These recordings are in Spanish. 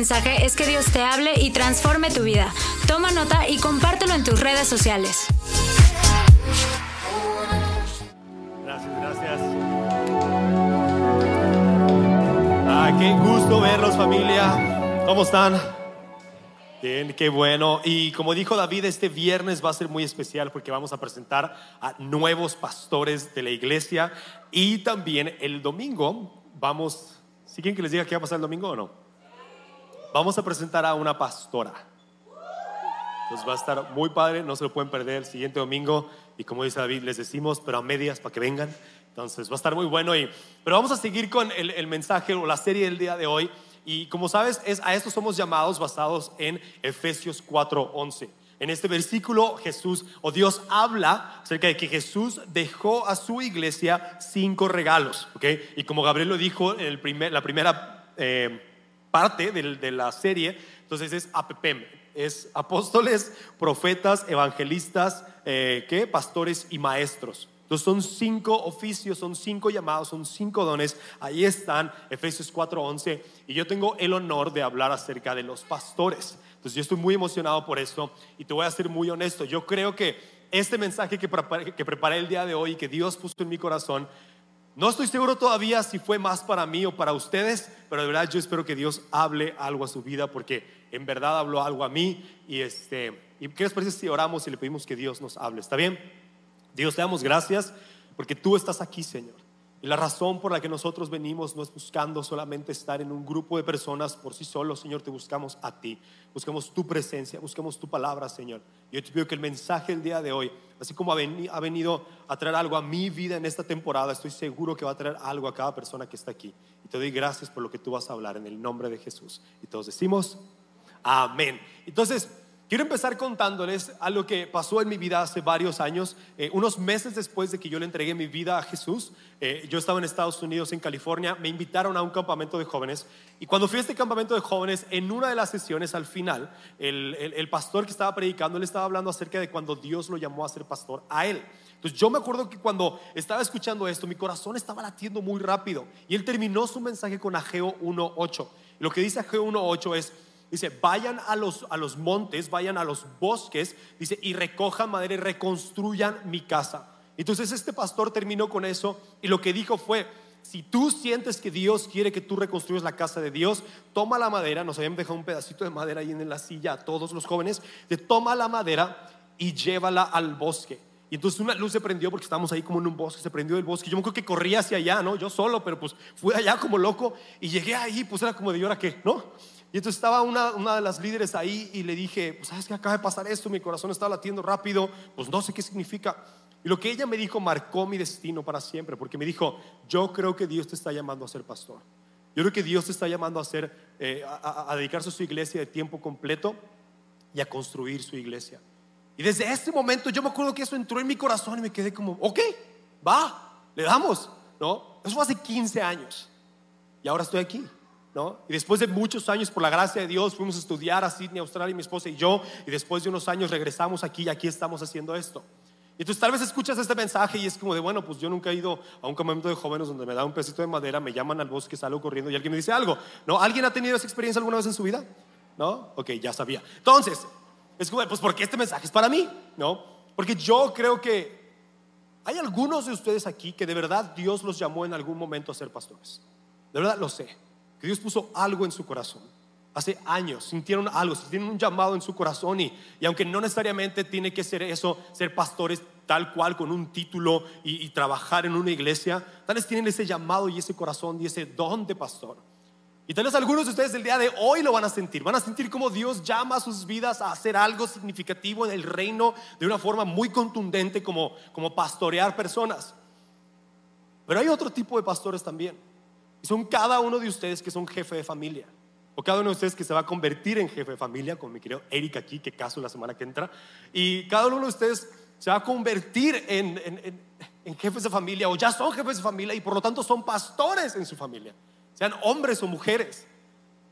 mensaje es que Dios te hable y transforme tu vida. Toma nota y compártelo en tus redes sociales. Gracias, gracias. Ah, qué gusto verlos familia. ¿Cómo están? Bien, qué bueno. Y como dijo David, este viernes va a ser muy especial porque vamos a presentar a nuevos pastores de la iglesia y también el domingo vamos, ¿sí quieren que les diga qué va a pasar el domingo o no? Vamos a presentar a una pastora. Entonces va a estar muy padre, no se lo pueden perder el siguiente domingo. Y como dice David, les decimos, pero a medias para que vengan. Entonces va a estar muy bueno. Y, pero vamos a seguir con el, mensaje o la serie del día de hoy. Y como sabes, es, a esto somos llamados basados en Efesios 4:11. En este versículo Jesús o Dios habla acerca de que Jesús dejó a su iglesia cinco regalos. ¿okay? Y como Gabriel lo dijo en el primer, la primera eh, parte de, de la serie, entonces es APPEM, es apóstoles, profetas, evangelistas, eh, ¿qué? pastores y maestros. Entonces son cinco oficios, son cinco llamados, son cinco dones. Ahí están, Efesios 4:11. Y yo tengo el honor de hablar acerca de los pastores. Entonces yo estoy muy emocionado por esto y te voy a ser muy honesto. Yo creo que este mensaje que preparé, que preparé el día de hoy que Dios puso en mi corazón, no estoy seguro todavía si fue más para mí o para ustedes, pero de verdad yo espero que Dios hable algo a su vida porque en verdad habló algo a mí. Y, este, ¿y qué les parece si oramos y le pedimos que Dios nos hable? ¿Está bien? Dios, te damos gracias porque tú estás aquí, Señor. Y la razón por la que nosotros venimos no es buscando solamente estar en un grupo de personas por sí solos, Señor, te buscamos a ti. Buscamos tu presencia, buscamos tu palabra, Señor. Yo te pido que el mensaje del día de hoy, así como ha venido a traer algo a mi vida en esta temporada, estoy seguro que va a traer algo a cada persona que está aquí. Y te doy gracias por lo que tú vas a hablar en el nombre de Jesús. Y todos decimos, amén. Entonces, Quiero empezar contándoles algo que pasó en mi vida hace varios años, eh, unos meses después de que yo le entregué mi vida a Jesús. Eh, yo estaba en Estados Unidos, en California, me invitaron a un campamento de jóvenes y cuando fui a este campamento de jóvenes, en una de las sesiones al final, el, el pastor que estaba predicando, le estaba hablando acerca de cuando Dios lo llamó a ser pastor a él. Entonces yo me acuerdo que cuando estaba escuchando esto, mi corazón estaba latiendo muy rápido y él terminó su mensaje con Ageo 1.8. Lo que dice Ageo 1.8 es Dice, vayan a los, a los montes, vayan a los bosques, dice, y recojan madera y reconstruyan mi casa. Entonces este pastor terminó con eso y lo que dijo fue, si tú sientes que Dios quiere que tú reconstruyas la casa de Dios, toma la madera, nos habían dejado un pedacito de madera ahí en la silla a todos los jóvenes, de toma la madera y llévala al bosque. Y entonces una luz se prendió porque estábamos ahí como en un bosque, se prendió el bosque. Yo me acuerdo que corría hacia allá, ¿no? Yo solo, pero pues fui allá como loco y llegué ahí, pues era como de, ¿y ahora qué? ¿No? Y entonces estaba una, una, de las líderes ahí y le dije, pues sabes que acaba de pasar esto, mi corazón está latiendo rápido, pues no sé qué significa. Y lo que ella me dijo marcó mi destino para siempre, porque me dijo, yo creo que Dios te está llamando a ser pastor. Yo creo que Dios te está llamando a, hacer, eh, a dedicarse a su iglesia de tiempo completo y a construir su iglesia. Y desde ese momento yo me acuerdo que eso entró en mi corazón y me quedé como, ok, va, le damos, ¿no? Eso fue hace 15 años y ahora estoy aquí. Y después de muchos años, por la gracia de Dios, fuimos a estudiar a Sydney, Australia, mi esposa y yo, y después de unos años regresamos aquí y aquí estamos haciendo esto. Y entonces tal vez escuchas este mensaje y es como de, bueno, pues yo nunca he ido a un campamento de jóvenes donde me da un pedacito de madera, me llaman al bosque, salgo corriendo y alguien me dice algo. ¿No? ¿Alguien ha tenido esa experiencia alguna vez en su vida? ¿No? Ok, ya sabía. Entonces, es como, pues porque este mensaje es para mí, ¿no? Porque yo creo que hay algunos de ustedes aquí que de verdad Dios los llamó en algún momento a ser pastores. De verdad lo sé que Dios puso algo en su corazón. Hace años sintieron algo, sintieron un llamado en su corazón y, y aunque no necesariamente tiene que ser eso, ser pastores tal cual con un título y, y trabajar en una iglesia, tal vez tienen ese llamado y ese corazón y ese don de pastor. Y tal vez algunos de ustedes el día de hoy lo van a sentir. Van a sentir como Dios llama a sus vidas a hacer algo significativo en el reino de una forma muy contundente como, como pastorear personas. Pero hay otro tipo de pastores también. Son cada uno de ustedes que son jefe de familia. O cada uno de ustedes que se va a convertir en jefe de familia, como mi querido Eric aquí, que caso la semana que entra. Y cada uno de ustedes se va a convertir en, en, jefes de familia o ya son jefes de familia y por lo tanto son pastores en su familia, sean hombres o mujeres.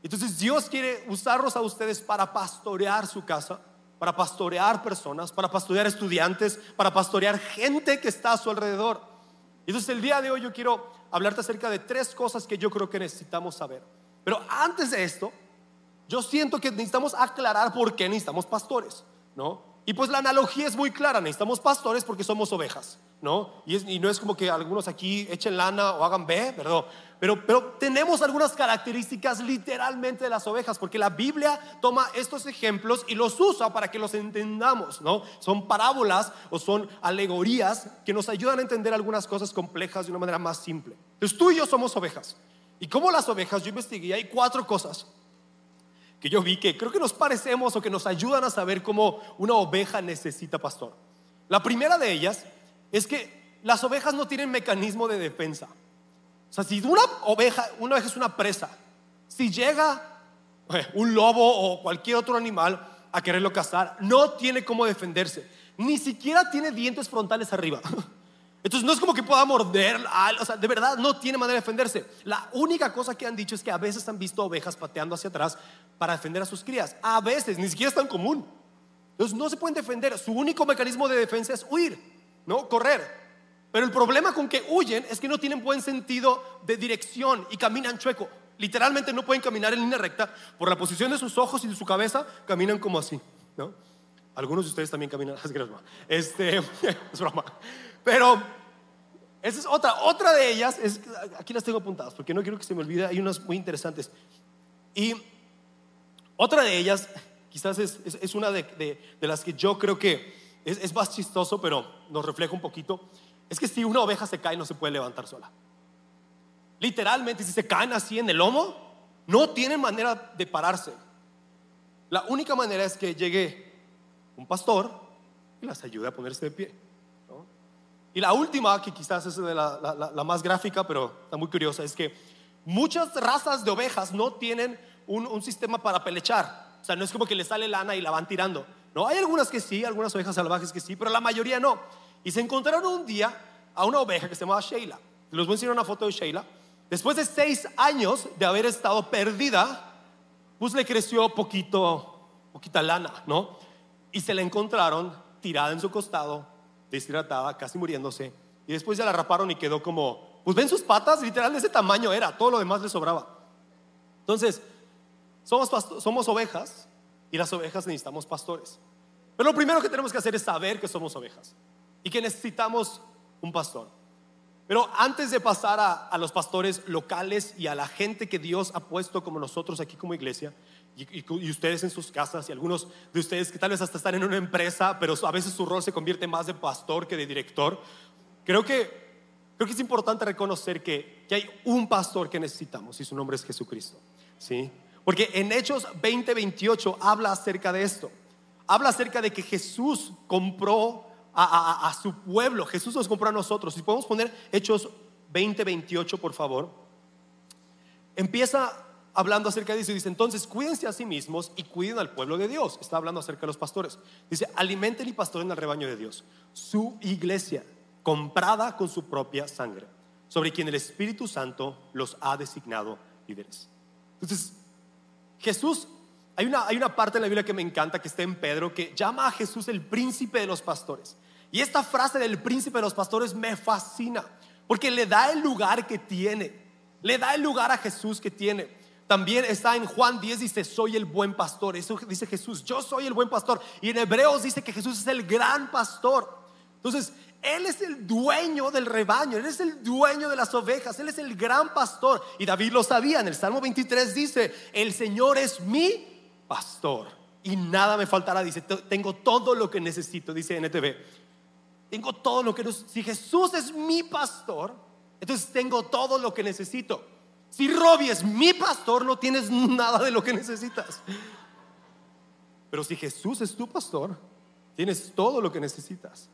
Entonces Dios quiere usarlos a ustedes para pastorear su casa, para pastorear personas, para pastorear estudiantes, para pastorear gente que está a su alrededor. Entonces el día de hoy yo quiero hablarte acerca de tres cosas que yo creo que necesitamos saber. Pero antes de esto, yo siento que necesitamos aclarar por qué necesitamos pastores, ¿no? Y pues la analogía es muy clara, necesitamos pastores porque somos ovejas, ¿no? Y, no es como que algunos aquí echen lana o hagan B, perdón. Pero, tenemos algunas características literalmente de las ovejas, porque la Biblia toma estos ejemplos y los usa para que los entendamos, ¿no? Son parábolas o son alegorías que nos ayudan a entender algunas cosas complejas de una manera más simple. Entonces tú y yo somos ovejas. Y como las ovejas, yo investigué, hay cuatro cosas que yo vi que creo que nos parecemos o que nos ayudan a saber cómo una oveja necesita pastor. La primera de ellas es que las ovejas no tienen mecanismo de defensa. O sea, si una oveja, una oveja es una presa, si llega eh, un lobo o cualquier otro animal a quererlo cazar, no tiene cómo defenderse. Ni siquiera tiene dientes frontales arriba. Entonces no es como que pueda morder, o sea, de verdad no tiene manera de defenderse. La única cosa que han dicho es que a veces han visto ovejas pateando hacia atrás para defender a sus crías. A veces, ni siquiera es tan común. Entonces no se pueden defender. Su único mecanismo de defensa es huir, ¿no? Correr. Pero el problema con que huyen es que no tienen buen sentido de dirección y caminan chueco. Literalmente no pueden caminar en línea recta. Por la posición de sus ojos y de su cabeza, caminan como así, ¿no? Algunos de ustedes también caminan, es Este, es broma. Pero esa es otra. Otra de ellas es, aquí las tengo apuntadas porque no quiero que se me olvide, hay unas muy interesantes. Y otra de ellas, quizás es, una de, las que yo creo que es, más chistoso, pero nos refleja un poquito, es que si una oveja se cae no se puede levantar sola. Literalmente, si se caen así en el lomo, no tienen manera de pararse. La única manera es que llegue un pastor y las ayude a ponerse de pie. Y la última, que quizás es la, más gráfica, pero está muy curiosa, es que muchas razas de ovejas no tienen un, sistema para pelechar. O sea, no es como que le sale lana y la van tirando. No, hay algunas que sí, algunas ovejas salvajes que sí, pero la mayoría no. Y se encontraron un día a una oveja que se llamaba Sheila. Les voy a enseñar una foto de Sheila. Después de seis años de haber estado perdida, pues le creció poquito, poquita lana, ¿no? Y se la encontraron tirada en su costado, deshidratada, casi muriéndose. Y después ya la raparon y quedó como, pues ven sus patas, literal de ese tamaño era, todo lo demás le sobraba. Entonces, somos, somos ovejas y las ovejas necesitamos pastores. Pero lo primero que tenemos que hacer es saber que somos ovejas y que necesitamos un pastor. Pero antes de pasar a, a, los pastores locales y a la gente que Dios ha puesto como nosotros aquí como iglesia, y, ustedes en sus casas y algunos de ustedes que tal vez hasta están en una empresa, pero a veces su rol se convierte más de pastor que de director. Creo que, creo que es importante reconocer que, que hay un pastor que necesitamos y su nombre es Jesucristo. ¿sí? Porque en Hechos 20:28 habla acerca de esto. Habla acerca de que Jesús compró a, su pueblo, Jesús nos compró a nosotros. Si podemos poner Hechos 20:28, por favor. Empieza hablando acerca de eso. Dice, entonces cuídense a sí mismos y cuiden al pueblo de Dios. Está hablando acerca de los pastores. Dice, alimenten y pastoren al rebaño de Dios. Su iglesia, comprada con su propia sangre, sobre quien el Espíritu Santo los ha designado líderes. Entonces, Jesús, hay una, hay una parte en la Biblia que me encanta, que está en Pedro, que llama a Jesús el príncipe de los pastores. Y esta frase del príncipe de los pastores me fascina, porque le da el lugar que tiene. Le da el lugar a Jesús que tiene. También está en Juan 10, dice, soy el buen pastor. Eso dice Jesús, yo soy el buen pastor. Y en Hebreos dice que Jesús es el gran pastor. Entonces, Él es el dueño del rebaño, Él es el dueño de las ovejas, Él es el gran pastor. Y David lo sabía, en el Salmo 23 dice, el Señor es mi pastor. Y nada me faltará, dice, tengo todo lo que necesito, dice NTV. Tengo todo lo que necesito. Si Jesús es mi pastor, entonces tengo todo lo que necesito. Si Robbie es mi pastor, no tienes nada de lo que necesitas. Pero si Jesús es tu pastor, tienes todo lo que necesitas.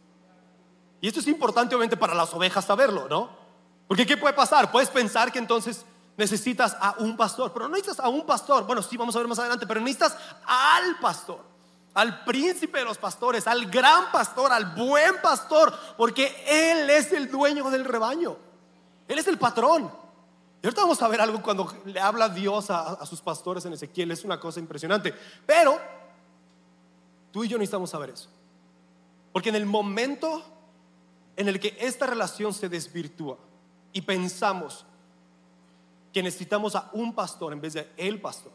Y esto es importante obviamente para las ovejas saberlo, ¿no? Porque ¿qué puede pasar? Puedes pensar que entonces necesitas a un pastor, pero no necesitas a un pastor. Bueno, sí, vamos a ver más adelante, pero necesitas al pastor, al príncipe de los pastores, al gran pastor, al buen pastor, porque Él es el dueño del rebaño. Él es el patrón. Y ahorita vamos a ver algo cuando le habla Dios a, sus pastores en Ezequiel, es una cosa impresionante. Pero tú y yo necesitamos saber eso. Porque en el momento en el que esta relación se desvirtúa y pensamos que necesitamos a un pastor en vez de el pastor,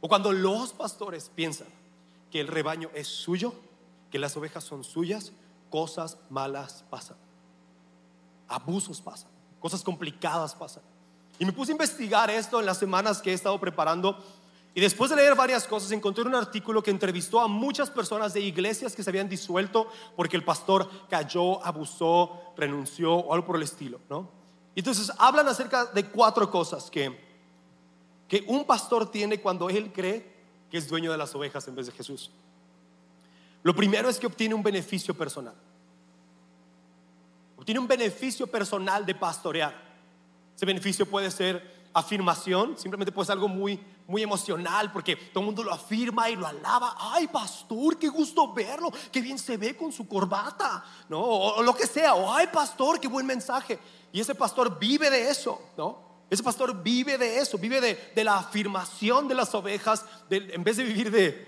o cuando los pastores piensan que el rebaño es suyo, que las ovejas son suyas, cosas malas pasan. Abusos pasan, cosas complicadas pasan. Y me puse a investigar esto en las semanas que he estado preparando. Y después de leer varias cosas, encontré un artículo que entrevistó a muchas personas de iglesias que se habían disuelto porque el pastor cayó, abusó, renunció o algo por el estilo, ¿no? Entonces hablan acerca de cuatro cosas que, que un pastor tiene cuando él cree que es dueño de las ovejas en vez de Jesús. Lo primero es que obtiene un beneficio personal. Obtiene un beneficio personal de pastorear. Ese beneficio puede ser afirmación, simplemente puede ser algo muy, muy emocional porque todo el mundo lo afirma y lo alaba. Ay, pastor, qué gusto verlo, qué bien se ve con su corbata, ¿no? O, lo que sea, o ay, pastor, qué buen mensaje. Y ese pastor vive de eso, ¿no? Ese pastor vive de eso, vive de, la afirmación de las ovejas, en vez de vivir de,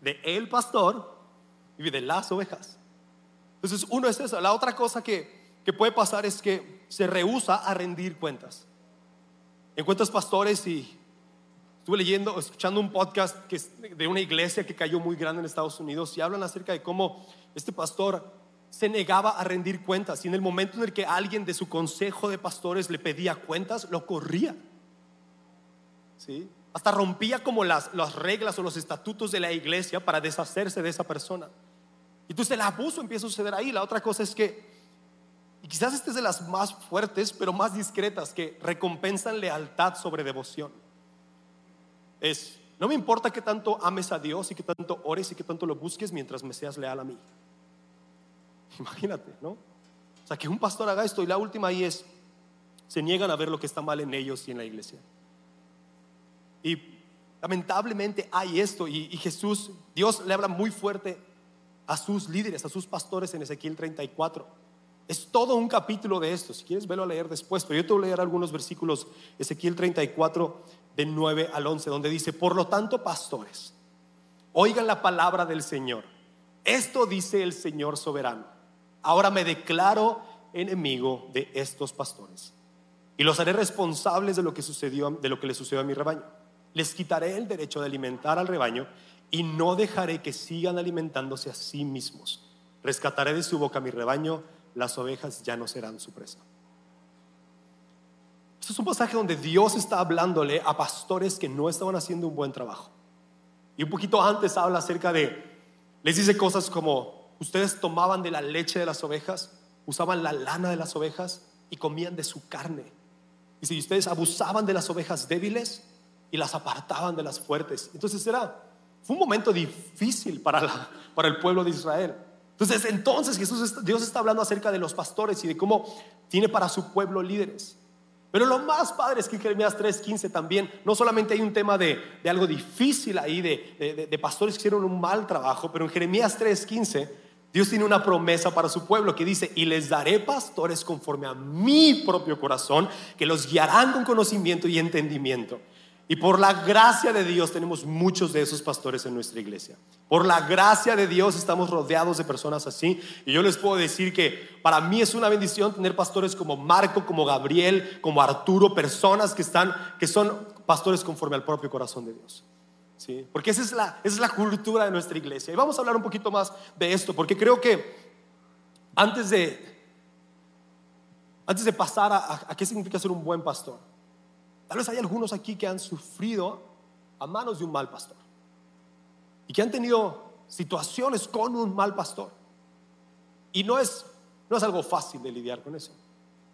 de el pastor, vive de las ovejas. Entonces, uno es eso. La otra cosa que, que puede pasar es que se rehúsa a rendir cuentas. Encuentras pastores y estuve leyendo, escuchando un podcast que de una iglesia que cayó muy grande en Estados Unidos y hablan acerca de cómo este pastor se negaba a rendir cuentas y en el momento en el que alguien de su consejo de pastores le pedía cuentas, lo corría. ¿Sí? Hasta rompía como las, las reglas o los estatutos de la iglesia para deshacerse de esa persona. Y entonces el abuso empieza a suceder ahí. La otra cosa es que y quizás esta es de las más fuertes, pero más discretas, que recompensan lealtad sobre devoción. Es, no me importa que tanto ames a Dios y que tanto ores y que tanto lo busques mientras me seas leal a mí. Imagínate, ¿no? O sea, que un pastor haga esto y la última ahí es, se niegan a ver lo que está mal en ellos y en la iglesia. Y lamentablemente hay esto y, Jesús, Dios le habla muy fuerte a sus líderes, a sus pastores en Ezequiel 34 es todo un capítulo de esto. Si quieres, verlo a leer después. Pero yo te voy a leer algunos versículos, Ezequiel 34, de 9 al 11, donde dice, por lo tanto, pastores, oigan la palabra del Señor. Esto dice el Señor soberano. Ahora me declaro enemigo de estos pastores y los haré responsables de lo que sucedió, de lo que le sucedió a mi rebaño. Les quitaré el derecho de alimentar al rebaño y no dejaré que sigan alimentándose a sí mismos. Rescataré de su boca mi rebaño las ovejas ya no serán su presa. Este es un pasaje donde Dios está hablándole a pastores que no estaban haciendo un buen trabajo. Y un poquito antes habla acerca de, les dice cosas como, ustedes tomaban de la leche de las ovejas, usaban la lana de las ovejas y comían de su carne. Y si ustedes abusaban de las ovejas débiles y las apartaban de las fuertes. Entonces era, un momento difícil para, para el pueblo de Israel. Entonces, entonces Dios está hablando acerca de los pastores y de cómo tiene para su pueblo líderes. Pero lo más padre es que Jeremías 3:15 también, no solamente hay un tema de, algo difícil ahí, de, de, pastores que hicieron un mal trabajo, pero en Jeremías 3:15 Dios tiene una promesa para su pueblo que dice, y les daré pastores conforme a mi propio corazón, que los guiarán con conocimiento y entendimiento. Y por la gracia de Dios tenemos muchos de esos pastores en nuestra iglesia. Por la gracia de Dios estamos rodeados de personas así. Y yo les puedo decir que para mí es una bendición tener pastores como Marco, como Gabriel, como Arturo, personas que están, que son pastores conforme al propio corazón de Dios. ¿Sí? Porque esa es, la, es la cultura de nuestra iglesia. Y vamos a hablar un poquito más de esto, porque creo que antes de, antes de pasar a, qué significa ser un buen pastor, Tal vez hay algunos aquí que han sufrido a manos de un mal pastor y que han tenido situaciones con un mal pastor. Y no es, no es algo fácil de lidiar con eso.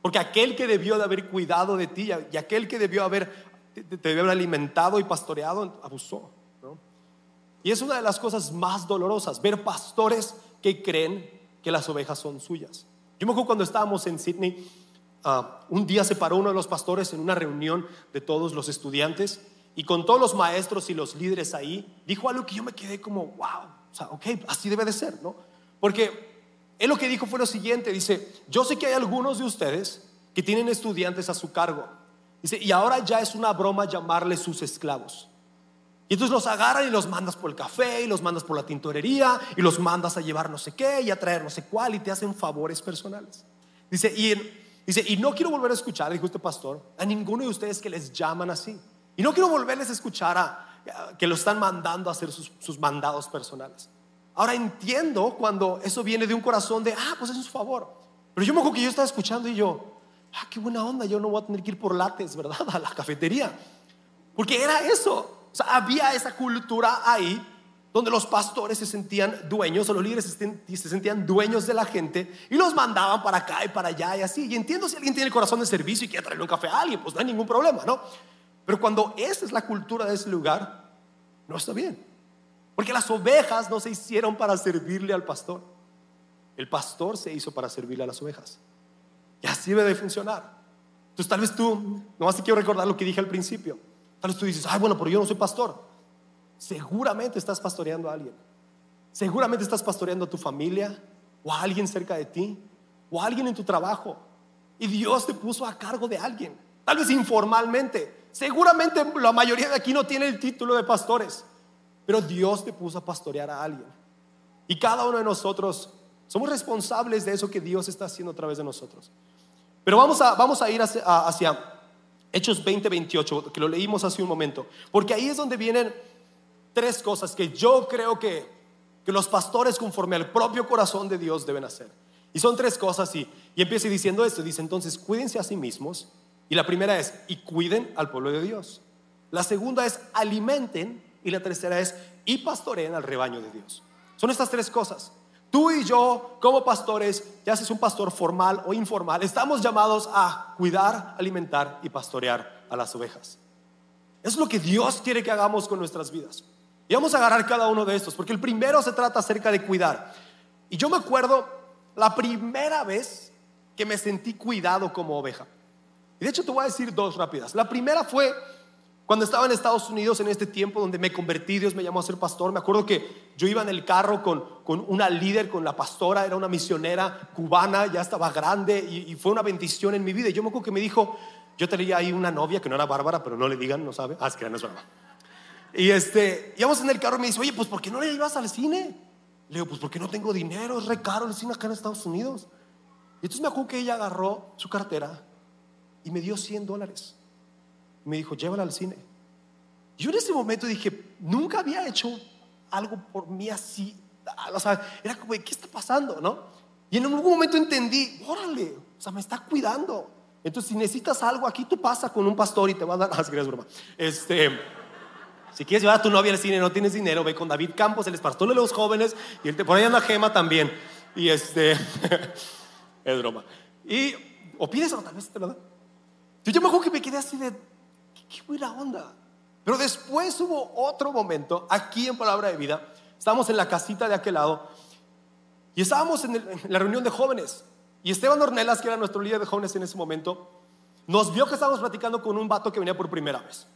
Porque aquel que debió de haber cuidado de ti y aquel que debió haber, debió haber alimentado y pastoreado, abusó. Y es una de las cosas más dolorosas, ver pastores que creen que las ovejas son suyas. Yo me acuerdo cuando estábamos en Sydney, Ah, un día se paró uno de los pastores en una reunión de todos los estudiantes y con todos los maestros y los líderes ahí, dijo algo que yo me quedé como, wow, o sea, ok, así debe de ser, ¿no? Porque él lo que dijo fue lo siguiente, dice, yo sé que hay algunos de ustedes que tienen estudiantes a su cargo, dice, y ahora ya es una broma llamarles sus esclavos. Y entonces los agarran y los mandas por el café y los mandas por la tintorería y los mandas a llevar no sé qué y a traer no sé cuál y te hacen favores personales. Dice, y Dice, y no quiero volver a escuchar, dijo este pastor, a ninguno de ustedes que les llaman así. Y no quiero volverles a escuchar a que lo están mandando a hacer sus, sus mandados personales. Ahora entiendo cuando eso viene de un corazón de, ah, pues es su favor. Pero yo me acuerdo que yo estaba escuchando y yo, ah, qué buena onda, yo no voy a tener que ir por lates, ¿verdad? A la cafetería. Porque era eso. O sea, había esa cultura ahí donde los pastores se sentían dueños o los líderes se sentían dueños de la gente y los mandaban para acá y para allá y así. Y entiendo si alguien tiene el corazón de servicio y quiere traerle un café a alguien, pues no hay ningún problema, ¿no? Pero cuando esa es la cultura de ese lugar, no está bien. Porque las ovejas no se hicieron para servirle al pastor. El pastor se hizo para servirle a las ovejas. Y así debe de funcionar. Entonces tal vez tú, nomás te quiero recordar lo que dije al principio. Tal vez tú dices, ay, bueno, pero yo no soy pastor. Seguramente estás pastoreando a alguien. Seguramente estás pastoreando a tu familia o a alguien cerca de ti o a alguien en tu trabajo. Y Dios te puso a cargo de alguien. Tal vez informalmente. Seguramente la mayoría de aquí no tiene el título de pastores. Pero Dios te puso a pastorear a alguien. Y cada uno de nosotros somos responsables de eso que Dios está haciendo a través de nosotros. Pero vamos a, vamos a ir hacia, Hechos 20, 28, que lo leímos hace un momento. Porque ahí es donde vienen tres cosas que yo creo que, que los pastores conforme al propio corazón de Dios deben hacer. Y son tres cosas y, y empieza diciendo esto. Dice entonces, cuídense a sí mismos. Y la primera es, y cuiden al pueblo de Dios. La segunda es, alimenten. Y la tercera es, y pastoreen al rebaño de Dios. Son estas tres cosas. Tú y yo, como pastores, ya seas un pastor formal o informal, estamos llamados a cuidar, alimentar y pastorear a las ovejas. Es lo que Dios quiere que hagamos con nuestras vidas. Y vamos a agarrar cada uno de estos, porque el primero se trata acerca de cuidar. Y yo me acuerdo la primera vez que me sentí cuidado como oveja. Y de hecho te voy a decir dos rápidas. La primera fue cuando estaba en Estados Unidos en este tiempo donde me convertí, Dios me llamó a ser pastor, me acuerdo que yo iba en el carro con, con una líder, con la pastora, era una misionera cubana, ya estaba grande y, fue una bendición en mi vida. Y yo me acuerdo que me dijo, yo tenía ahí una novia que no era Bárbara, pero no le digan, no sabe. Ah, es que no es Bárbara. Y este, íbamos en el carro y me dice, oye, pues ¿por qué no le ibas al cine? Le digo, pues porque no tengo dinero, es re caro el cine acá en Estados Unidos. Y entonces me acuerdo que ella agarró su cartera y me dio 100 dólares me dijo, llévala al cine. Yo en ese momento dije, nunca había hecho algo por mí así. O sea, era como, ¿qué está pasando? ¿No? Y en algún momento entendí, órale, o sea, me está cuidando. Entonces, si necesitas algo, aquí tú pasa con un pastor y te va a dar. Ah, si broma. Este, si quieres llevar a tu novia al cine no tienes dinero, ve con David Campos, el pastor de los jóvenes, y él te pone en la gema también. Y este, es broma. Y, o pides o tal vez te lo da. Yo, yo me acuerdo que me quedé así de, qué buena onda. Pero después hubo otro momento aquí en Palabra de Vida. Estábamos en la casita de aquel lado y estábamos en, la reunión de jóvenes. Y Esteban Ornelas, que era nuestro líder de jóvenes en ese momento, nos vio que estábamos platicando con un vato que venía por primera vez.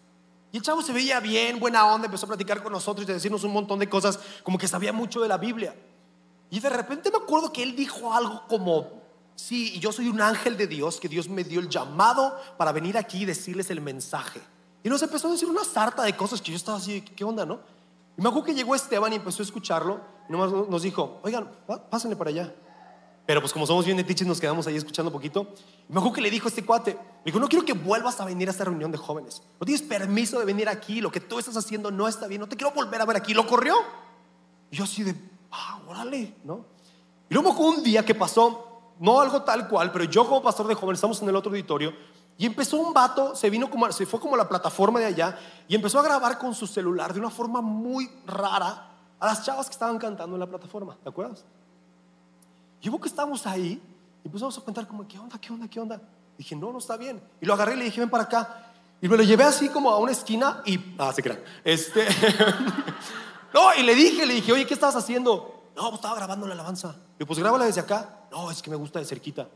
Y el chavo se veía bien, buena onda, empezó a platicar con nosotros y a decirnos un montón de cosas, como que sabía mucho de la Biblia. Y de repente me acuerdo que él dijo algo como, Sí, y yo soy un ángel de Dios, que Dios me dio el llamado para venir aquí y decirles el mensaje. Y nos empezó a decir una sarta de cosas que yo estaba así, ¿qué onda, no? Y me acuerdo que llegó Esteban y empezó a escucharlo y nos dijo, oigan, pásenle para allá. Pero pues como somos bien netiches nos quedamos ahí escuchando poquito. Y me acuerdo que le dijo a este cuate, le dijo, no quiero que vuelvas a venir a esta reunión de jóvenes. No tienes permiso de venir aquí, lo que tú estás haciendo no está bien, no te quiero volver a ver aquí. Lo corrió. Y yo así de, ah, órale, ¿no? Y luego un día que pasó, no algo tal cual, pero yo como pastor de jóvenes estamos en el otro auditorio y empezó un vato, se vino como, se fue como la plataforma de allá y empezó a grabar con su celular de una forma muy rara a las chavas que estaban cantando en la plataforma, ¿te acuerdas? Y hubo que estábamos ahí y empezamos a contar como, ¿qué onda, qué onda, qué onda? dije, no, no está bien. Y lo agarré y le dije, ven para acá. Y me lo llevé así como a una esquina y, ah, se crean. Este, no, y le dije, le dije, oye, ¿qué estás haciendo? No, pues estaba grabando la alabanza. Y pues grábala desde acá. No, es que me gusta de cerquita.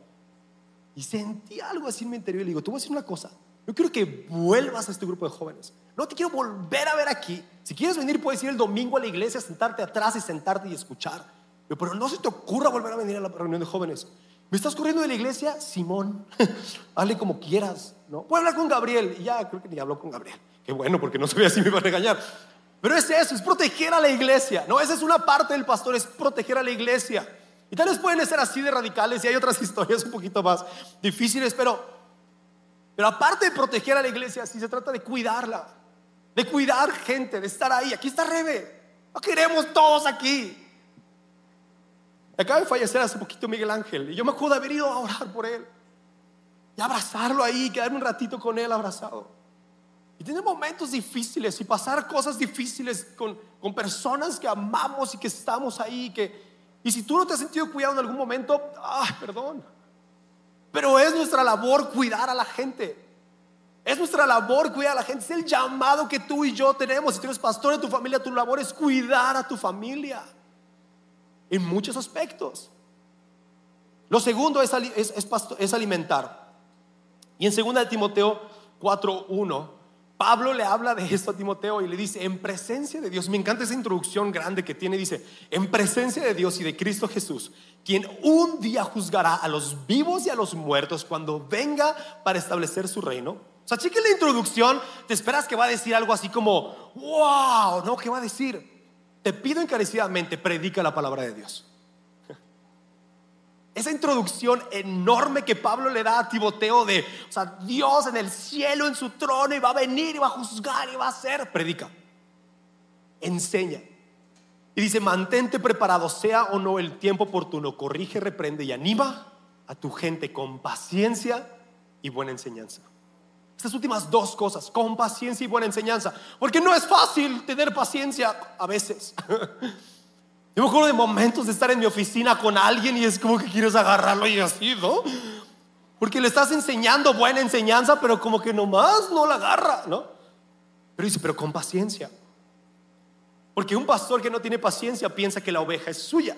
Y sentí algo así en mi interior y le digo, te voy a decir una cosa. Yo quiero que vuelvas a este grupo de jóvenes. No te quiero volver a ver aquí. Si quieres venir, puedes ir el domingo a la iglesia, sentarte atrás y sentarte y escuchar. Pero no se te ocurra volver a venir a la reunión de jóvenes. ¿Me estás corriendo de la iglesia? Simón, hazle como quieras. ¿no? Puedo hablar con Gabriel. Y ya, creo que ni habló con Gabriel. Qué bueno, porque no sabía si me iba a regañar. Pero es eso, es proteger a la iglesia. No, esa es una parte del pastor, es proteger a la iglesia. Y tal vez pueden ser así de radicales y hay otras historias un poquito más difíciles, pero, pero aparte de proteger a la iglesia, sí se trata de cuidarla. de cuidar gente, de estar ahí. Aquí está Rebe. No queremos todos aquí. Acaba de fallecer hace poquito Miguel Ángel y yo me acuerdo de haber ido a orar por él y abrazarlo ahí, quedarme un ratito con él abrazado. Y tener momentos difíciles y pasar cosas difíciles con, con personas que amamos y que estamos ahí. Que, y si tú no te has sentido cuidado en algún momento, ay, perdón. Pero es nuestra labor cuidar a la gente. Es nuestra labor cuidar a la gente. Es el llamado que tú y yo tenemos. Si tienes pastor en tu familia, tu labor es cuidar a tu familia. En muchos aspectos. Lo segundo es, es, alimentar. Y en 2 de Timoteo 4.1, Pablo le habla de esto a Timoteo y le dice, en presencia de Dios, me encanta esa introducción grande que tiene, dice, en presencia de Dios y de Cristo Jesús, quien un día juzgará a los vivos y a los muertos cuando venga para establecer su reino sea, cheque la introducción, te esperas que va a decir algo así como, wow, no, ¿qué va a decir? Te pido encarecidamente, predica la palabra de Dios. Esa introducción enorme que Pablo le da a Timoteo de, o sea, Dios en el cielo, en su trono, y va a venir, y va a juzgar, y va a hacer, predica, enseña. Y dice, mantente preparado, sea o no el tiempo oportuno, corrige, reprende y anima a tu gente con paciencia y buena enseñanza. Estas últimas dos cosas, con paciencia y buena enseñanza. Porque no es fácil tener paciencia a veces. Yo me acuerdo de momentos de estar en mi oficina con alguien y es como que quieres agarrarlo y así, ¿no? Porque le estás enseñando buena enseñanza, pero como que nomás no la agarra, ¿no? Pero dice, pero con paciencia. Porque un pastor que no tiene paciencia piensa que la oveja es suya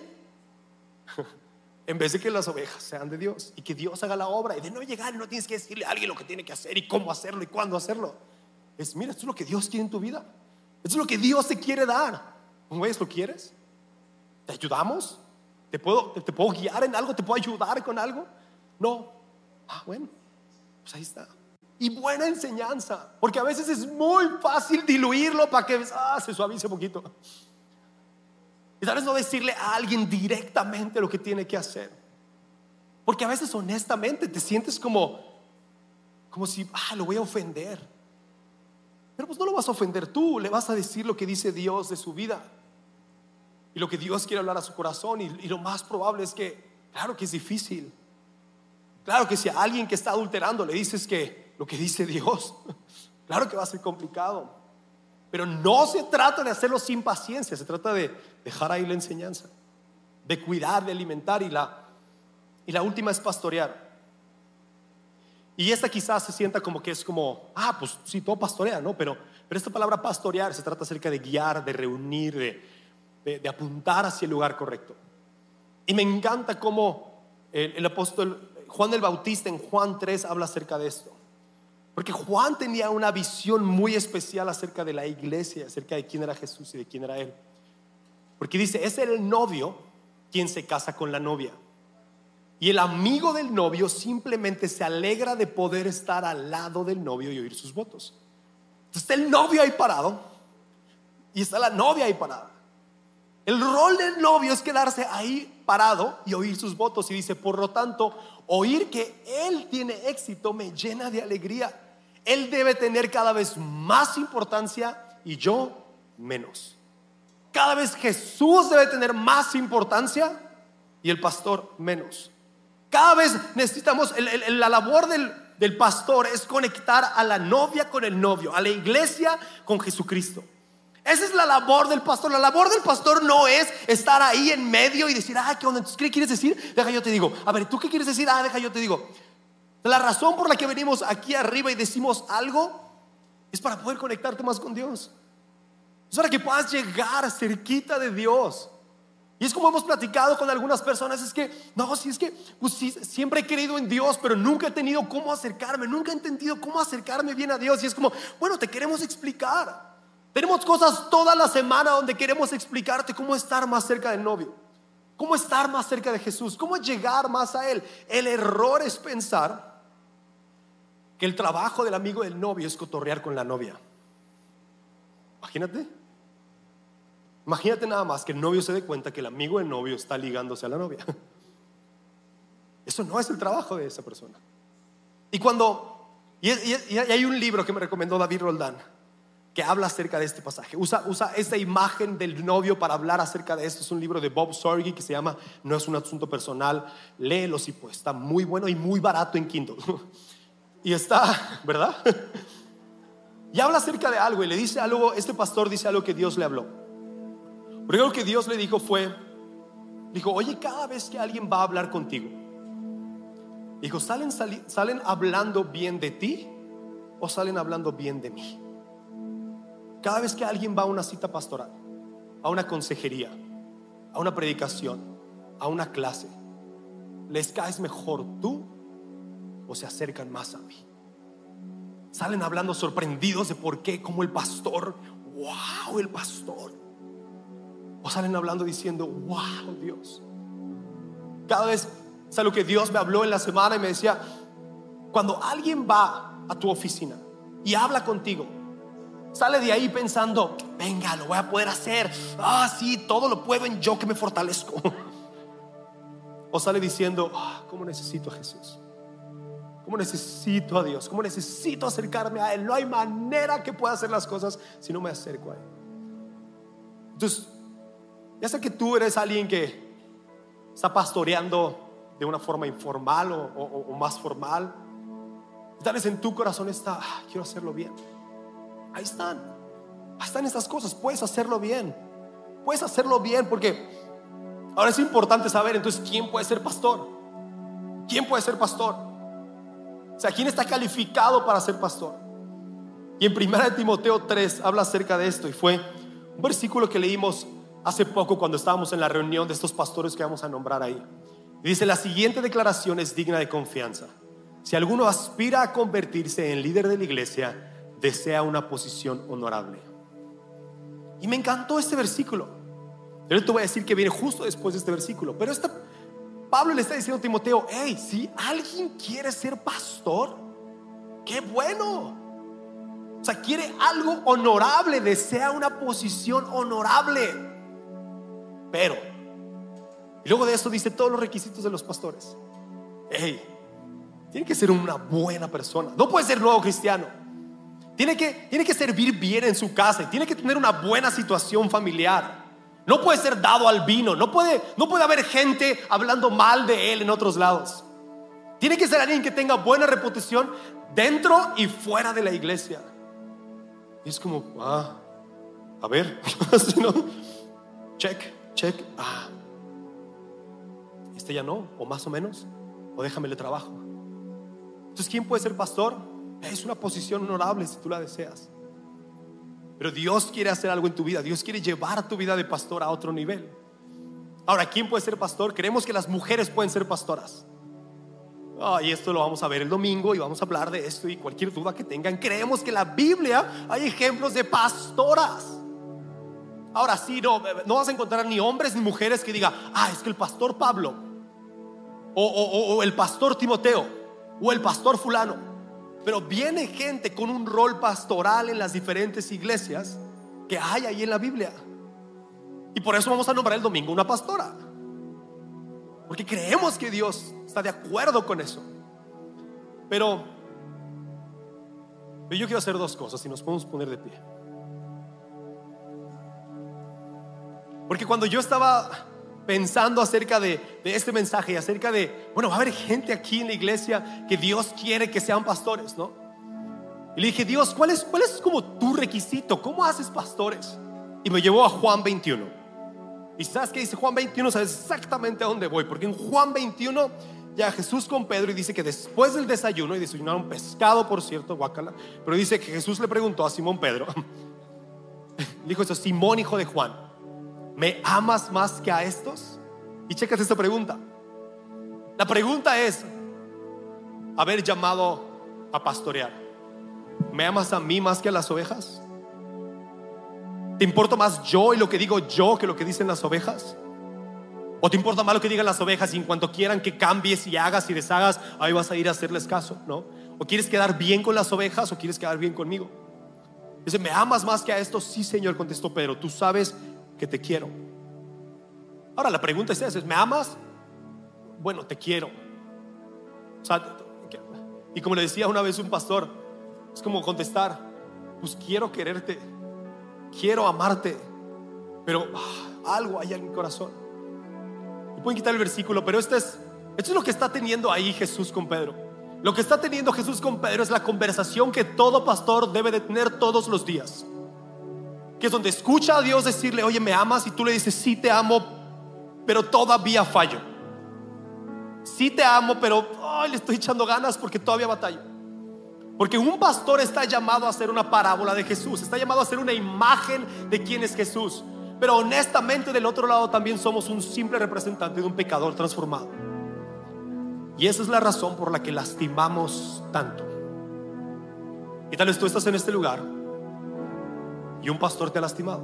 en vez de que las ovejas sean de Dios y que Dios haga la obra y de no llegar no tienes que decirle a alguien lo que tiene que hacer y cómo hacerlo y cuándo hacerlo. Es, mira, esto es lo que Dios quiere en tu vida. Esto es lo que Dios te quiere dar. ¿Cómo es? ¿Lo quieres? ¿Te ayudamos? ¿Te puedo, ¿Te puedo guiar en algo? ¿Te puedo ayudar con algo? No. Ah, bueno, pues ahí está. Y buena enseñanza, porque a veces es muy fácil diluirlo para que ah, se suavice un poquito. Y tal vez no decirle a alguien directamente lo que tiene que hacer. Porque a veces honestamente te sientes como, como si, ah, lo voy a ofender. Pero pues no lo vas a ofender tú, le vas a decir lo que dice Dios de su vida. Y lo que Dios quiere hablar a su corazón. Y, lo más probable es que, claro que es difícil. Claro que si a alguien que está adulterando le dices que lo que dice Dios, claro que va a ser complicado. Pero no se trata de hacerlo sin paciencia, se trata de dejar ahí la enseñanza, de cuidar, de alimentar y la, y la última es pastorear. Y esta quizás se sienta como que es como, ah, pues sí, todo pastorea, ¿no? Pero, pero esta palabra pastorear se trata acerca de guiar, de reunir, de, de, apuntar hacia el lugar correcto. Y me encanta cómo el, el apóstol Juan el Bautista en Juan 3 habla acerca de esto. Porque Juan tenía una visión muy especial acerca de la iglesia, acerca de quién era Jesús y de quién era Él. Porque dice, es el novio quien se casa con la novia. Y el amigo del novio simplemente se alegra de poder estar al lado del novio y oír sus votos. Entonces está el novio ahí parado y está la novia ahí parada. El rol del novio es quedarse ahí parado y oír sus votos. Y dice, por lo tanto, oír que Él tiene éxito me llena de alegría. Él debe tener cada vez más importancia y yo menos. Cada vez Jesús debe tener más importancia y el pastor menos. Cada vez necesitamos, la labor del, del pastor es conectar a la novia con el novio, a la iglesia con Jesucristo. Esa es la labor del pastor. La labor del pastor no es estar ahí en medio y decir, ah, ¿qué onda? ¿Qué quieres decir? Deja yo te digo. A ver, ¿tú qué quieres decir? Ah, deja yo te digo. La razón por la que venimos aquí arriba y decimos algo es para poder conectarte más con Dios. Es para que puedas llegar cerquita de Dios. Y es como hemos platicado con algunas personas, es que, no, si es que pues, siempre he creído en Dios, pero nunca he tenido cómo acercarme, nunca he entendido cómo acercarme bien a Dios. Y es como, bueno, te queremos explicar. Tenemos cosas toda la semana donde queremos explicarte cómo estar más cerca del novio, cómo estar más cerca de Jesús, cómo llegar más a Él. El error es pensar que el trabajo del amigo del novio es cotorrear con la novia. Imagínate. Imagínate nada más que el novio se dé cuenta que el amigo del novio está ligándose a la novia. Eso no es el trabajo de esa persona. Y cuando, y, hay un libro que me recomendó David Roldán, que habla acerca de este pasaje. Usa, usa esta imagen del novio para hablar acerca de esto. Es un libro de Bob Sorge que se llama No es un asunto personal. Léelo si pues. Está muy bueno y muy barato en Kindle. Y está, ¿verdad? Y habla acerca de algo y le dice algo, este pastor dice algo que Dios le habló. Porque lo que Dios le dijo fue, dijo, oye, cada vez que alguien va a hablar contigo, dijo, ¿salen, ¿salen hablando bien de ti o salen hablando bien de mí? Cada vez que alguien va a una cita pastoral, a una consejería, a una predicación, a una clase, ¿les caes mejor tú o se acercan más a mí? Salen hablando sorprendidos de por qué, como el pastor, wow, el pastor. O salen hablando diciendo, wow, Dios. Cada vez, algo que Dios me habló en la semana y me decía, cuando alguien va a tu oficina y habla contigo, Sale de ahí pensando, venga, lo voy a poder hacer. Ah, sí, todo lo puedo en yo que me fortalezco. O sale diciendo, ah, ¿cómo necesito a Jesús? ¿Cómo necesito a Dios? ¿Cómo necesito acercarme a Él? No hay manera que pueda hacer las cosas si no me acerco a Él. Entonces, ya sé que tú eres alguien que está pastoreando de una forma informal o, más formal. Tal vez en tu corazón está, ah, quiero hacerlo bien. Ahí están. Ahí están estas cosas. Puedes hacerlo bien. Puedes hacerlo bien porque ahora es importante saber entonces quién puede ser pastor. ¿Quién puede ser pastor? O sea, ¿quién está calificado para ser pastor? Y en 1 Timoteo 3 habla acerca de esto y fue un versículo que leímos hace poco cuando estábamos en la reunión de estos pastores que vamos a nombrar ahí. Dice, la siguiente declaración es digna de confianza. Si alguno aspira a convertirse en líder de la iglesia, desea una posición honorable. Y me encantó este versículo. Yo te voy a decir que viene justo después de este versículo. Pero esta, Pablo le está diciendo a Timoteo, hey, si alguien quiere ser pastor, qué bueno. O sea, quiere algo honorable, desea una posición honorable. Pero, y luego de eso dice todos los requisitos de los pastores. Hey, tiene que ser una buena persona. No puede ser nuevo cristiano. Tiene que, tiene que servir bien en su casa y tiene que tener una buena situación familiar. No puede ser dado al vino, no puede, no puede haber gente hablando mal de él en otros lados. Tiene que ser alguien que tenga buena reputación dentro y fuera de la iglesia. Y es como, ah, a ver, check, check, ah, este ya no, o más o menos, o déjame trabajo. Entonces, ¿quién puede ser pastor? Es una posición honorable si tú la deseas. Pero Dios quiere hacer algo en tu vida. Dios quiere llevar tu vida de pastor a otro nivel. Ahora, ¿quién puede ser pastor? Creemos que las mujeres pueden ser pastoras. y esto lo vamos a ver el domingo y vamos a hablar de esto y cualquier duda que tengan. Creemos que en la Biblia hay ejemplos de pastoras. Ahora sí, no, no vas a encontrar ni hombres ni mujeres que digan, ah, es que el pastor Pablo, o el pastor Timoteo, o el pastor fulano. Pero viene gente con un rol pastoral en las diferentes iglesias que hay ahí en la Biblia. Y por eso vamos a nombrar el domingo una pastora. Porque creemos que Dios está de acuerdo con eso. Pero, yo quiero hacer dos cosas y nos podemos poner de pie. Porque cuando yo estaba pensando acerca de, este mensaje y acerca de, bueno, va a haber gente aquí en la iglesia que Dios quiere que sean pastores, ¿no? Y le dije, Dios, ¿cuál es, cuál es como tu requisito? ¿Cómo haces pastores? Y me llevó a Juan 21. Y sabes que dice Juan 21, sabes exactamente a dónde voy, porque en Juan 21 ya Jesús con Pedro y dice que después del desayuno, y desayunaron pescado, por cierto, guacala, pero dice que Jesús le preguntó a Simón Pedro, dijo eso, Simón hijo de Juan, ¿me amas más que a estos? Y chécate esta pregunta. La pregunta es, haber llamado a pastorear. ¿Me amas a mí más que a las ovejas? ¿Te importa más yo y lo que digo yo que lo que dicen las ovejas? ¿O te importa más lo que digan las ovejas y en cuanto quieran que cambies y hagas y deshagas, ahí vas a ir a hacerles caso, ¿no? ¿O quieres quedar bien con las ovejas o quieres quedar bien conmigo? Dice, ¿me amas más que a esto? Sí, Señor, contestó Pedro. Tú sabes que te quiero. Ahora la pregunta es esa, ¿me amas? Bueno, te quiero. y como le decía una vez un pastor, es como contestar, pues quiero quererte, quiero amarte, pero ah, algo hay en mi corazón. Pueden quitar el versículo, pero este es, esto es lo que está teniendo ahí Jesús con Pedro. Lo que está teniendo Jesús con Pedro es la conversación que todo pastor debe de tener todos los días. Que es donde escucha a Dios decirle, oye, ¿me amas? Y tú le dices, sí te amo, pero todavía fallo. Sí te amo, pero le estoy echando ganas porque todavía batallo. Porque un pastor está llamado a hacer una parábola de Jesús, está llamado a hacer una imagen de quién es Jesús. Pero honestamente del otro lado también somos un simple representante de un pecador transformado. Y esa es la razón por la que lastimamos tanto. Y tal vez tú estás en este lugar y un pastor te ha lastimado.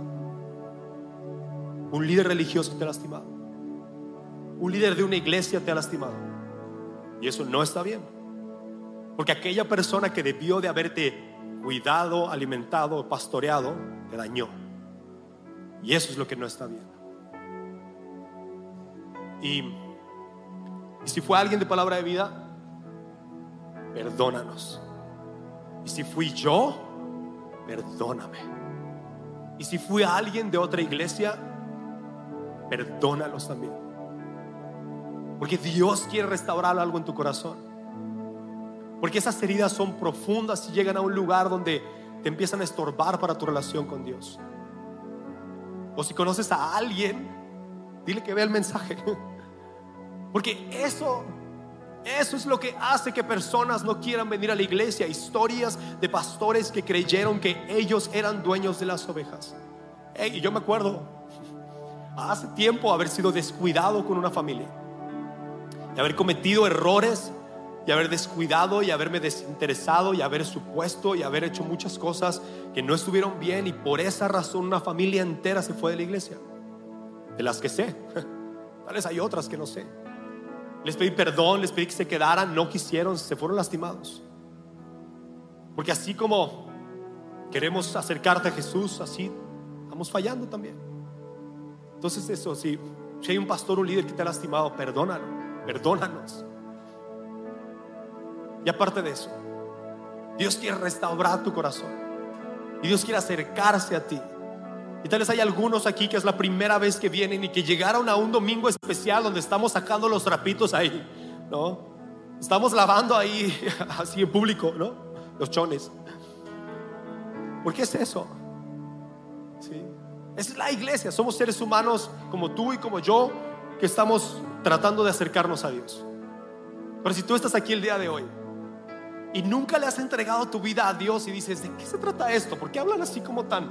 Un líder religioso te ha lastimado. Un líder de una iglesia te ha lastimado. Y eso no está bien. Porque aquella persona que debió de haberte cuidado, alimentado, pastoreado, te dañó. Y eso es lo que no está bien. Y, si fue alguien de palabra de vida, perdónanos. Y si fui yo, perdóname. Y si fui alguien de otra iglesia, perdónalos también. Porque Dios quiere restaurar algo en tu corazón. Porque esas heridas son profundas y llegan a un lugar donde te empiezan a estorbar para tu relación con Dios. O si conoces a alguien, dile que vea el mensaje. Porque eso, eso es lo que hace que personas no quieran venir a la iglesia. Historias de pastores que creyeron que ellos eran dueños de las ovejas. y yo me acuerdo hace tiempo haber sido descuidado con una familia y haber cometido errores y haber descuidado y haberme desinteresado y haber supuesto y haber hecho muchas cosas que no estuvieron bien y por esa razón una familia entera se fue de la iglesia. De las que sé. Tal vez hay otras que no sé. Les pedí perdón, les pedí que se quedaran, no quisieron, se fueron lastimados. Porque así como queremos acercarte a Jesús, así estamos fallando también. Entonces eso, si, si hay un pastor, un líder que te ha lastimado, perdónalo, perdónanos. Y aparte de eso, Dios quiere restaurar tu corazón. Y Dios quiere acercarse a ti. Y tal vez hay algunos aquí que es la primera vez que vienen y que llegaron a un domingo especial donde estamos sacando los trapitos ahí, ¿no? Estamos lavando ahí así en público, ¿no? Los chones. ¿Por qué es eso? ¿Sí? Es la iglesia, somos seres humanos como tú y como yo que estamos tratando de acercarnos a Dios. Pero si tú estás aquí el día de hoy y nunca le has entregado tu vida a Dios y dices, ¿de qué se trata esto? ¿Por qué hablan así como tan,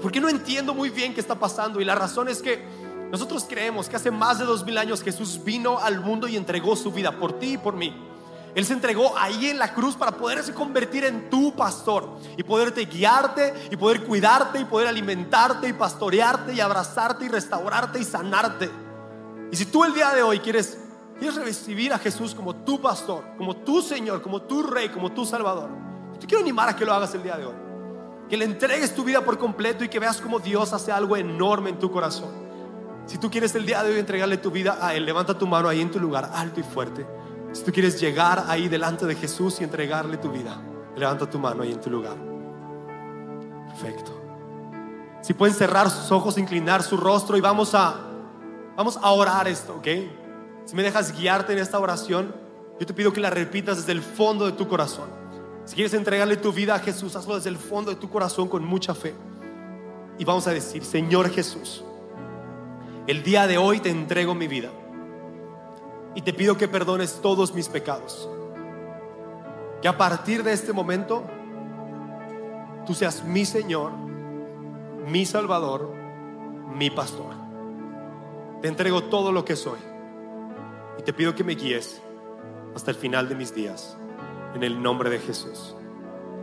¿Por qué no entiendo muy bien qué está pasando? Y la razón es que nosotros creemos que hace más de dos mil años Jesús vino al mundo y entregó su vida por ti y por mí. Él se entregó ahí en la cruz para poderse convertir en tu pastor y poderte guiarte y poder cuidarte y poder alimentarte y pastorearte y abrazarte y restaurarte y sanarte. Y si tú el día de hoy quieres quieres recibir a Jesús como tu pastor, como tu Señor, como tu Rey, como tu Salvador, te quiero animar a que lo hagas el día de hoy. Que le entregues tu vida por completo y que veas cómo Dios hace algo enorme en tu corazón. Si tú quieres el día de hoy entregarle tu vida a Él, levanta tu mano ahí en tu lugar, alto y fuerte. Si tú quieres llegar ahí delante de Jesús y entregarle tu vida, levanta tu mano ahí en tu lugar. Perfecto. Si pueden cerrar sus ojos, inclinar su rostro y vamos a, vamos a orar esto, ¿ok? Si me dejas guiarte en esta oración, yo te pido que la repitas desde el fondo de tu corazón. Si quieres entregarle tu vida a Jesús, hazlo desde el fondo de tu corazón con mucha fe. Y vamos a decir, Señor Jesús, el día de hoy te entrego mi vida. Y te pido que perdones todos mis pecados. Que a partir de este momento, tú seas mi Señor, mi Salvador, mi pastor. Te entrego todo lo que soy y te pido que me guíes hasta el final de mis días. En el nombre de Jesús.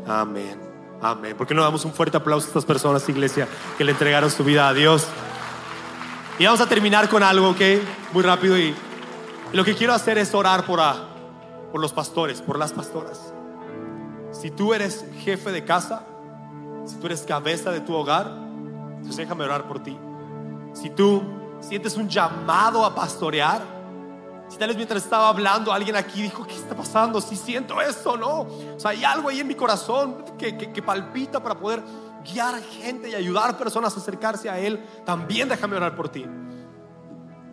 Amén. Amén. ¿Por qué no damos un fuerte aplauso a estas personas, iglesia, que le entregaron su vida a Dios? Y vamos a terminar con algo, ¿ok? Muy rápido. Y lo que quiero hacer es orar por, por los pastores, por las pastoras. Si tú eres jefe de casa, si tú eres cabeza de tu hogar, entonces déjame orar por ti. Si tú sientes un llamado a pastorear, Si tal vez mientras estaba hablando alguien aquí dijo, ¿qué está pasando? Si siento esto, ¿no? O sea, hay algo ahí en mi corazón que, que, palpita para poder guiar gente y ayudar personas a acercarse a Él. También déjame orar por ti.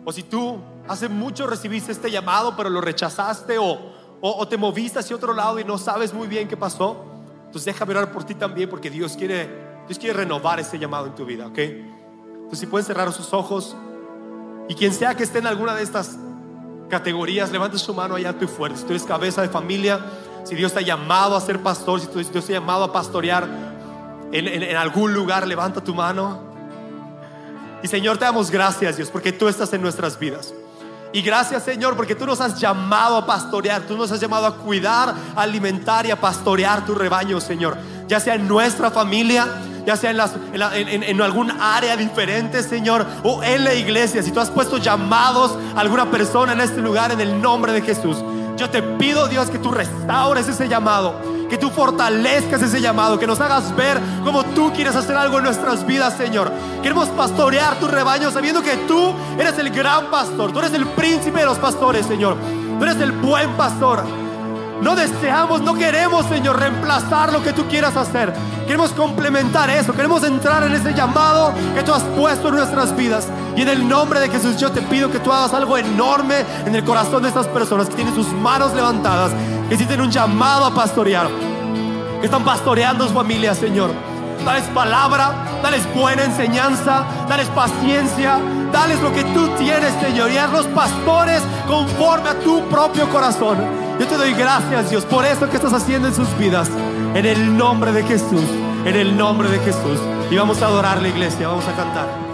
O si tú hace mucho recibiste este llamado, pero lo rechazaste o, o, o te moviste hacia otro lado y no sabes muy bien qué pasó, entonces déjame orar por ti también porque Dios quiere, Dios quiere renovar ese llamado en tu vida, ¿ok? Entonces si pueden cerrar sus ojos y quien sea que esté en alguna de estas categorías, levante su mano allá fuerte. Si tú eres cabeza de familia, si Dios te ha llamado a ser pastor, si Dios te ha llamado a pastorear en, en, en algún lugar, levanta tu mano. Y Señor, te damos gracias, Dios, porque tú estás en nuestras vidas. Y gracias, Señor, porque tú nos has llamado a pastorear, tú nos has llamado a cuidar, a alimentar y a pastorear tu rebaño, Señor. Ya sea en nuestra familia, ya sea en, las, algún área diferente, Señor, o en la iglesia. Si tú has puesto llamados a alguna persona en este lugar, en el nombre de Jesús, yo te pido, Dios, que tú restaures ese llamado, que tú fortalezcas ese llamado, que nos hagas ver como tú quieres hacer algo en nuestras vidas, Señor. Queremos pastorear tu rebaño sabiendo que tú eres el gran pastor, tú eres el príncipe de los pastores, Señor. Tú eres el buen pastor. No deseamos, no queremos, Señor, reemplazar lo que tú quieras hacer. Queremos complementar eso. Queremos entrar en ese llamado que tú has puesto en nuestras vidas. Y en el nombre de Jesús yo te pido que tú hagas algo enorme en el corazón de estas personas que tienen sus manos levantadas, que sienten un llamado a pastorear, que están pastoreando su familia, Señor. Dales palabra, dales buena enseñanza, dales paciencia, dales lo que tú tienes, Señor, y hazlos pastores conforme a tu propio corazón. Yo te doy gracias, Dios, por eso que estás haciendo en sus vidas. En el nombre de Jesús, en el nombre de Jesús. Y vamos a adorar la iglesia, vamos a cantar.